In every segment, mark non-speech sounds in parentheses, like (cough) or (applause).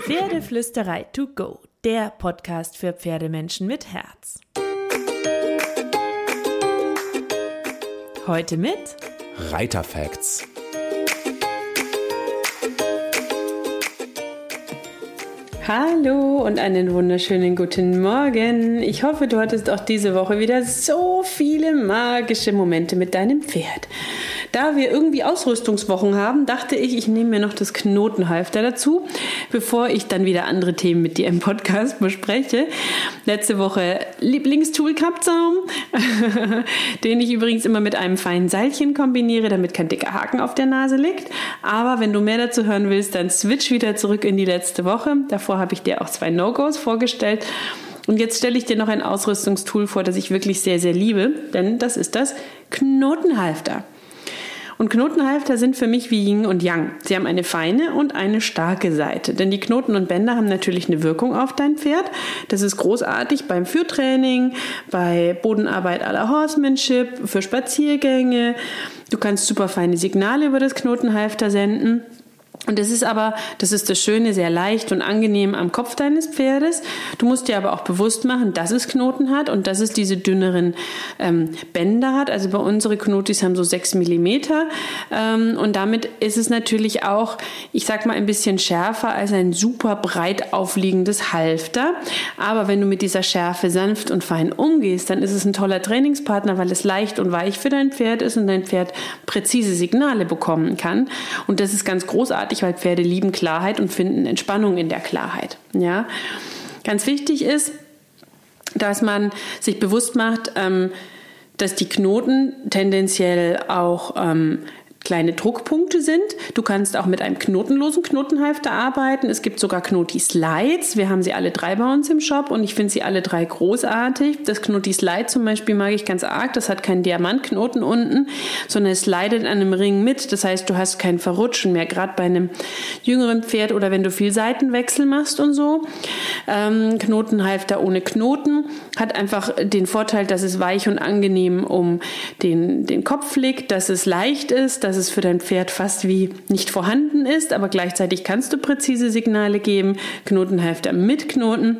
Pferdeflüsterei to go, der Podcast für Pferdemenschen mit Herz. Heute mit Reiterfacts. Hallo und einen wunderschönen guten Morgen. Ich hoffe, du hattest auch diese Woche wieder so viele magische Momente mit deinem Pferd. Da wir irgendwie Ausrüstungswochen haben, dachte ich, ich nehme mir noch das Knotenhalfter dazu, bevor ich dann wieder andere Themen mit dir im Podcast bespreche. Letzte Woche Lieblingstool Kappzaum, (laughs) den ich übrigens immer mit einem feinen Seilchen kombiniere, damit kein dicker Haken auf der Nase liegt. Aber wenn du mehr dazu hören willst, dann switch wieder zurück in die letzte Woche. Davor habe ich dir auch zwei No-Gos vorgestellt. Und jetzt stelle ich dir noch ein Ausrüstungstool vor, das ich wirklich sehr, sehr liebe, denn das ist das Knotenhalfter. Und Knotenhalfter sind für mich wie Yin und Yang. Sie haben eine feine und eine starke Seite. Denn die Knoten und Bänder haben natürlich eine Wirkung auf dein Pferd. Das ist großartig beim Führtraining, bei Bodenarbeit à la Horsemanship, für Spaziergänge. Du kannst super feine Signale über das Knotenhalfter senden. Und es ist aber, das ist das Schöne, sehr leicht und angenehm am Kopf deines Pferdes. Du musst dir aber auch bewusst machen, dass es Knoten hat und dass es diese dünneren ähm, Bänder hat. Also bei unsere Knotis haben so sechs Millimeter ähm, und damit ist es natürlich auch, ich sag mal, ein bisschen schärfer als ein super breit aufliegendes Halfter. Aber wenn du mit dieser Schärfe sanft und fein umgehst, dann ist es ein toller Trainingspartner, weil es leicht und weich für dein Pferd ist und dein Pferd präzise Signale bekommen kann. Und das ist ganz großartig großartig, weil Pferde lieben Klarheit und finden Entspannung in der Klarheit. Ja, ganz wichtig ist, dass man sich bewusst macht, ähm, dass die Knoten tendenziell auch ähm, kleine Druckpunkte sind. Du kannst auch mit einem knotenlosen Knotenhalfter arbeiten. Es gibt sogar Knoti-Slides. Wir haben sie alle drei bei uns im Shop und ich finde sie alle drei großartig. Das Knoti-Slide zum Beispiel mag ich ganz arg. Das hat keinen Diamantknoten unten, sondern es slidet an einem Ring mit. Das heißt, du hast kein Verrutschen mehr, gerade bei einem jüngeren Pferd oder wenn du viel Seitenwechsel machst und so. Ähm, Knotenhalfter ohne Knoten hat einfach den Vorteil, dass es weich und angenehm um den, den Kopf liegt, dass es leicht ist, dass dass es für dein Pferd fast wie nicht vorhanden ist, aber gleichzeitig kannst du präzise Signale geben. Knotenhalfter mit Knoten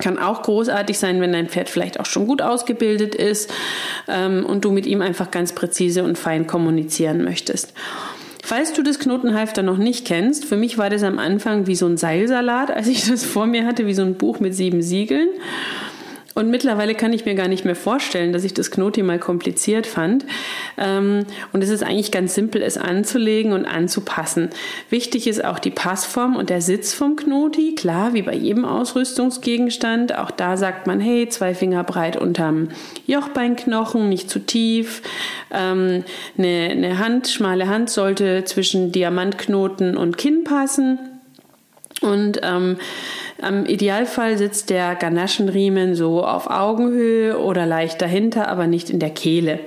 kann auch großartig sein, wenn dein Pferd vielleicht auch schon gut ausgebildet ist ähm, und du mit ihm einfach ganz präzise und fein kommunizieren möchtest. Falls du das Knotenhalfter noch nicht kennst, für mich war das am Anfang wie so ein Seilsalat, als ich das vor mir hatte, wie so ein Buch mit sieben Siegeln. Und mittlerweile kann ich mir gar nicht mehr vorstellen, dass ich das Knoti mal kompliziert fand. Ähm, und es ist eigentlich ganz simpel, es anzulegen und anzupassen. Wichtig ist auch die Passform und der Sitz vom Knoti. Klar, wie bei jedem Ausrüstungsgegenstand. Auch da sagt man, hey, zwei Finger breit unterm Jochbeinknochen, nicht zu tief. Ähm, eine, Hand, schmale Hand sollte zwischen Diamantknoten und Kinn passen. Und ähm, im Idealfall sitzt der Ganaschenriemen so auf Augenhöhe oder leicht dahinter, aber nicht in der Kehle.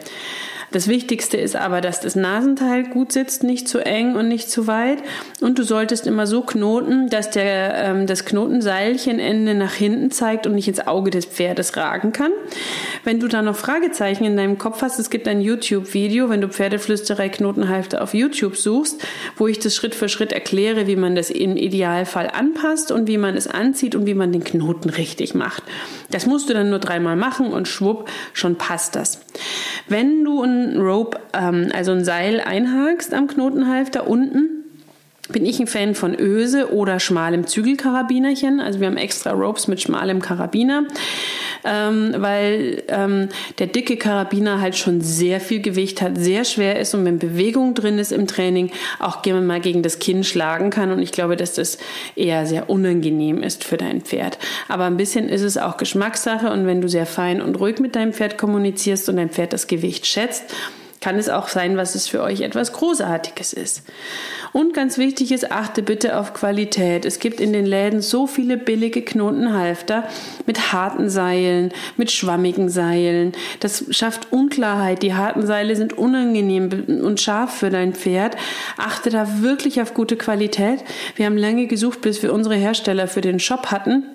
Das Wichtigste ist aber, dass das Nasenteil gut sitzt, nicht zu eng und nicht zu weit. Und du solltest immer so knoten, dass der, ähm, das Knotenseilchenende nach hinten zeigt und nicht ins Auge des Pferdes ragen kann. Wenn du da noch Fragezeichen in deinem Kopf hast, es gibt ein YouTube-Video, wenn du Pferdeflüsterei Knotenhalfter auf YouTube suchst, wo ich das Schritt für Schritt erkläre, wie man das im Idealfall anpasst und wie man es anzieht und wie man den Knoten richtig macht. Das musst du dann nur dreimal machen und schwupp, schon passt das. Wenn du ein Rope, ähm, also ein Seil einhakst am Knotenhalfter unten, bin ich ein Fan von Öse oder schmalem Zügelkarabinerchen. Also wir haben extra Ropes mit schmalem Karabiner, ähm, weil ähm, der dicke Karabiner halt schon sehr viel Gewicht hat, sehr schwer ist und wenn Bewegung drin ist im Training, auch gerne mal gegen das Kinn schlagen kann. Und ich glaube, dass das eher sehr unangenehm ist für dein Pferd. Aber ein bisschen ist es auch Geschmackssache und wenn du sehr fein und ruhig mit deinem Pferd kommunizierst und dein Pferd das Gewicht schätzt, kann es auch sein, was es für euch etwas Großartiges ist. Und ganz wichtig ist, achte bitte auf Qualität. Es gibt in den Läden so viele billige Knotenhalfter mit harten Seilen, mit schwammigen Seilen. Das schafft Unklarheit. Die harten Seile sind unangenehm und scharf für dein Pferd. Achte da wirklich auf gute Qualität. Wir haben lange gesucht, bis wir unsere Hersteller für den Shop hatten.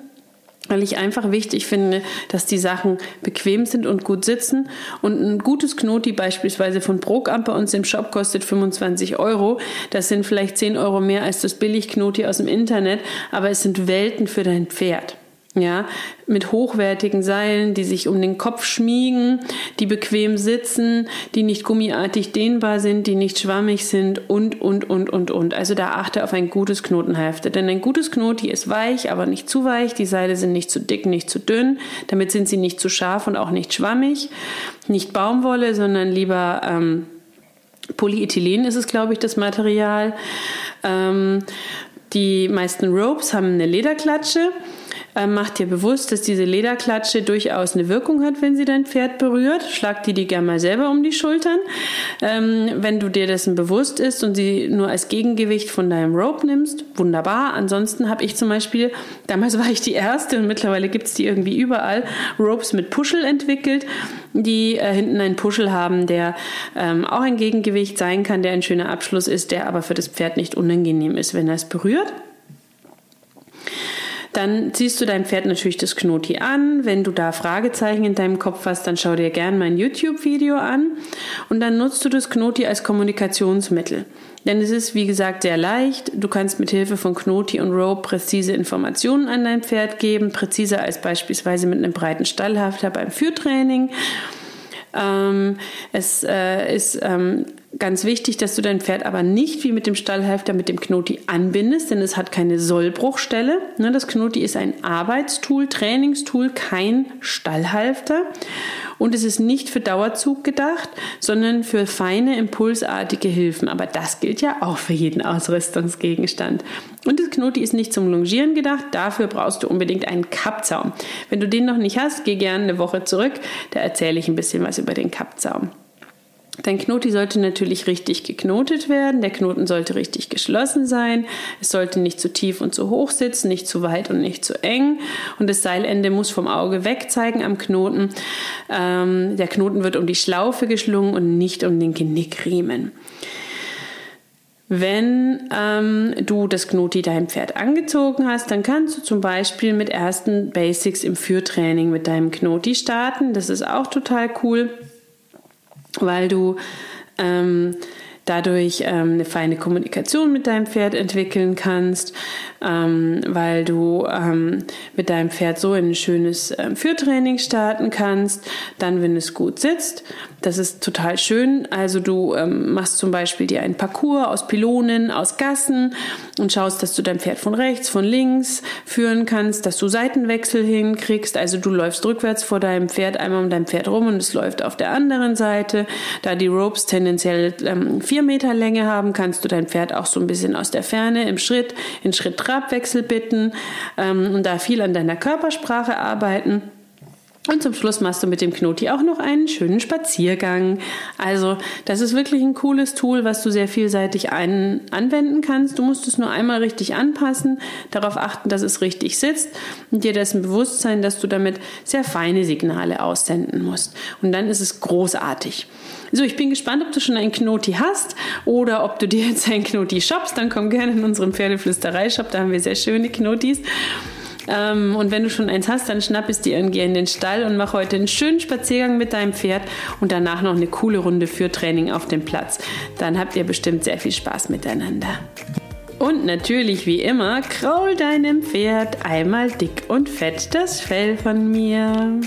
Weil ich einfach wichtig finde, dass die Sachen bequem sind und gut sitzen. Und ein gutes Knoti beispielsweise von Brokamp bei uns im Shop kostet 25 Euro. Das sind vielleicht 10 Euro mehr als das Billigknoti aus dem Internet, aber es sind Welten für dein Pferd ja, mit hochwertigen Seilen, die sich um den Kopf schmiegen, die bequem sitzen, die nicht gummiartig dehnbar sind, die nicht schwammig sind und, und, und, und, und. Also da achte auf ein gutes Knotenhalfter. Denn ein gutes Knoti ist weich, aber nicht zu weich. Die Seile sind nicht zu dick, nicht zu dünn. Damit sind sie nicht zu scharf und auch nicht schwammig. Nicht Baumwolle, sondern lieber ähm, Polyethylen ist es, glaube ich, das Material. Ähm, die meisten Ropes haben eine Lederklatsche. Ähm, mach dir bewusst, dass diese Lederklatsche durchaus eine Wirkung hat, wenn sie dein Pferd berührt. Schlag dir die gerne mal selber um die Schultern. Ähm, wenn du dir dessen bewusst ist und sie nur als Gegengewicht von deinem Rope nimmst, wunderbar. Ansonsten habe ich zum Beispiel, damals (laughs) war ich die erste und mittlerweile gibt es die irgendwie überall, Ropes mit Puschel entwickelt, die äh, hinten einen Puschel haben, der ähm, auch ein Gegengewicht sein kann, der ein schöner Abschluss ist, der aber für das Pferd nicht unangenehm ist, wenn er es berührt. Dann ziehst du deinem Pferd natürlich das Knoti an. Wenn du da Fragezeichen in deinem Kopf hast, dann schau dir gerne mein YouTube-Video an. Und dann nutzt du das Knoti als Kommunikationsmittel. Denn es ist, wie gesagt, sehr leicht. Du kannst mit Hilfe von Knoti und Rope präzise Informationen an dein Pferd geben, präziser als beispielsweise mit einem breiten Stallhafter beim Führtraining. Ähm, es äh, ist ähm, Ganz wichtig, dass du dein Pferd aber nicht wie mit dem Stallhalfter mit dem Knoti anbindest, denn es hat keine Sollbruchstelle. Ne, das Knoti ist ein Arbeitstool, Trainingstool, kein Stallhalfter. Und es ist nicht für Dauerzug gedacht, sondern für feine, impulsartige Hilfen. Aber das gilt ja auch für jeden Ausrüstungsgegenstand. Und das Knoti ist nicht zum Longieren gedacht, dafür brauchst du unbedingt einen Kappzaum. Wenn du den noch nicht hast, geh gerne eine Woche zurück, da erzähle ich ein bisschen was über den Kappzaum. Dein Knoti sollte natürlich richtig geknotet werden. Der Knoten sollte richtig geschlossen sein. Es sollte nicht zu tief und zu hoch sitzen, nicht zu weit und nicht zu eng. Und das Seilende muss vom Auge weg zeigen am Knoten. Ähm, der Knoten wird um die Schlaufe geschlungen und nicht um den Genickriemen. Wenn ähm, du das Knoti deinem Pferd angezogen hast, dann kannst du zum Beispiel mit ersten Basics im Führtraining mit deinem Knoti starten. Das ist auch total cool weil du ähm, dadurch ähm, eine feine Kommunikation mit deinem Pferd entwickeln kannst, ähm, weil du ähm, mit deinem Pferd so in ein schönes ähm, Führtraining starten kannst. Dann, wenn es gut sitzt, das ist total schön. Also du ähm, machst zum Beispiel dir einen Parcours aus Pylonen, aus Gassen und schaust, dass du dein Pferd von rechts, von links führen kannst, dass du Seitenwechsel hinkriegst. Also du läufst rückwärts vor deinem Pferd einmal um dein Pferd rum und es läuft auf der anderen Seite. Da die Ropes tendenziell ähm, vier Meter Länge haben, kannst du dein Pferd auch so ein bisschen aus der Ferne im Schritt, in Schritt-Trabwechsel bitten ähm, und da viel an deiner Körpersprache arbeiten. Und zum Schluss machst du mit dem Knoti auch noch einen schönen Spaziergang. Also, das ist wirklich ein cooles Tool, was du sehr vielseitig ein anwenden kannst. Du musst es nur einmal richtig anpassen, darauf achten, dass es richtig sitzt und dir dessen bewusst sein, dass du damit sehr feine Signale aussenden musst. Und dann ist es großartig. So, ich bin gespannt, ob du schon einen Knoti hast oder ob du dir jetzt einen Knoti shoppst. Dann komm gerne in unserem Pferdeflüsterei-Shop, da haben wir sehr schöne Knotis. Ähm, und wenn du schon eins hast, dann schnapp es dir und geh in den Stall und mach heute einen schönen Spaziergang mit deinem Pferd und danach noch eine coole Runde für Training auf dem Platz. Dann habt ihr bestimmt sehr viel Spaß miteinander. Und natürlich wie immer, kraul deinem Pferd einmal dick und fett das Fell von mir.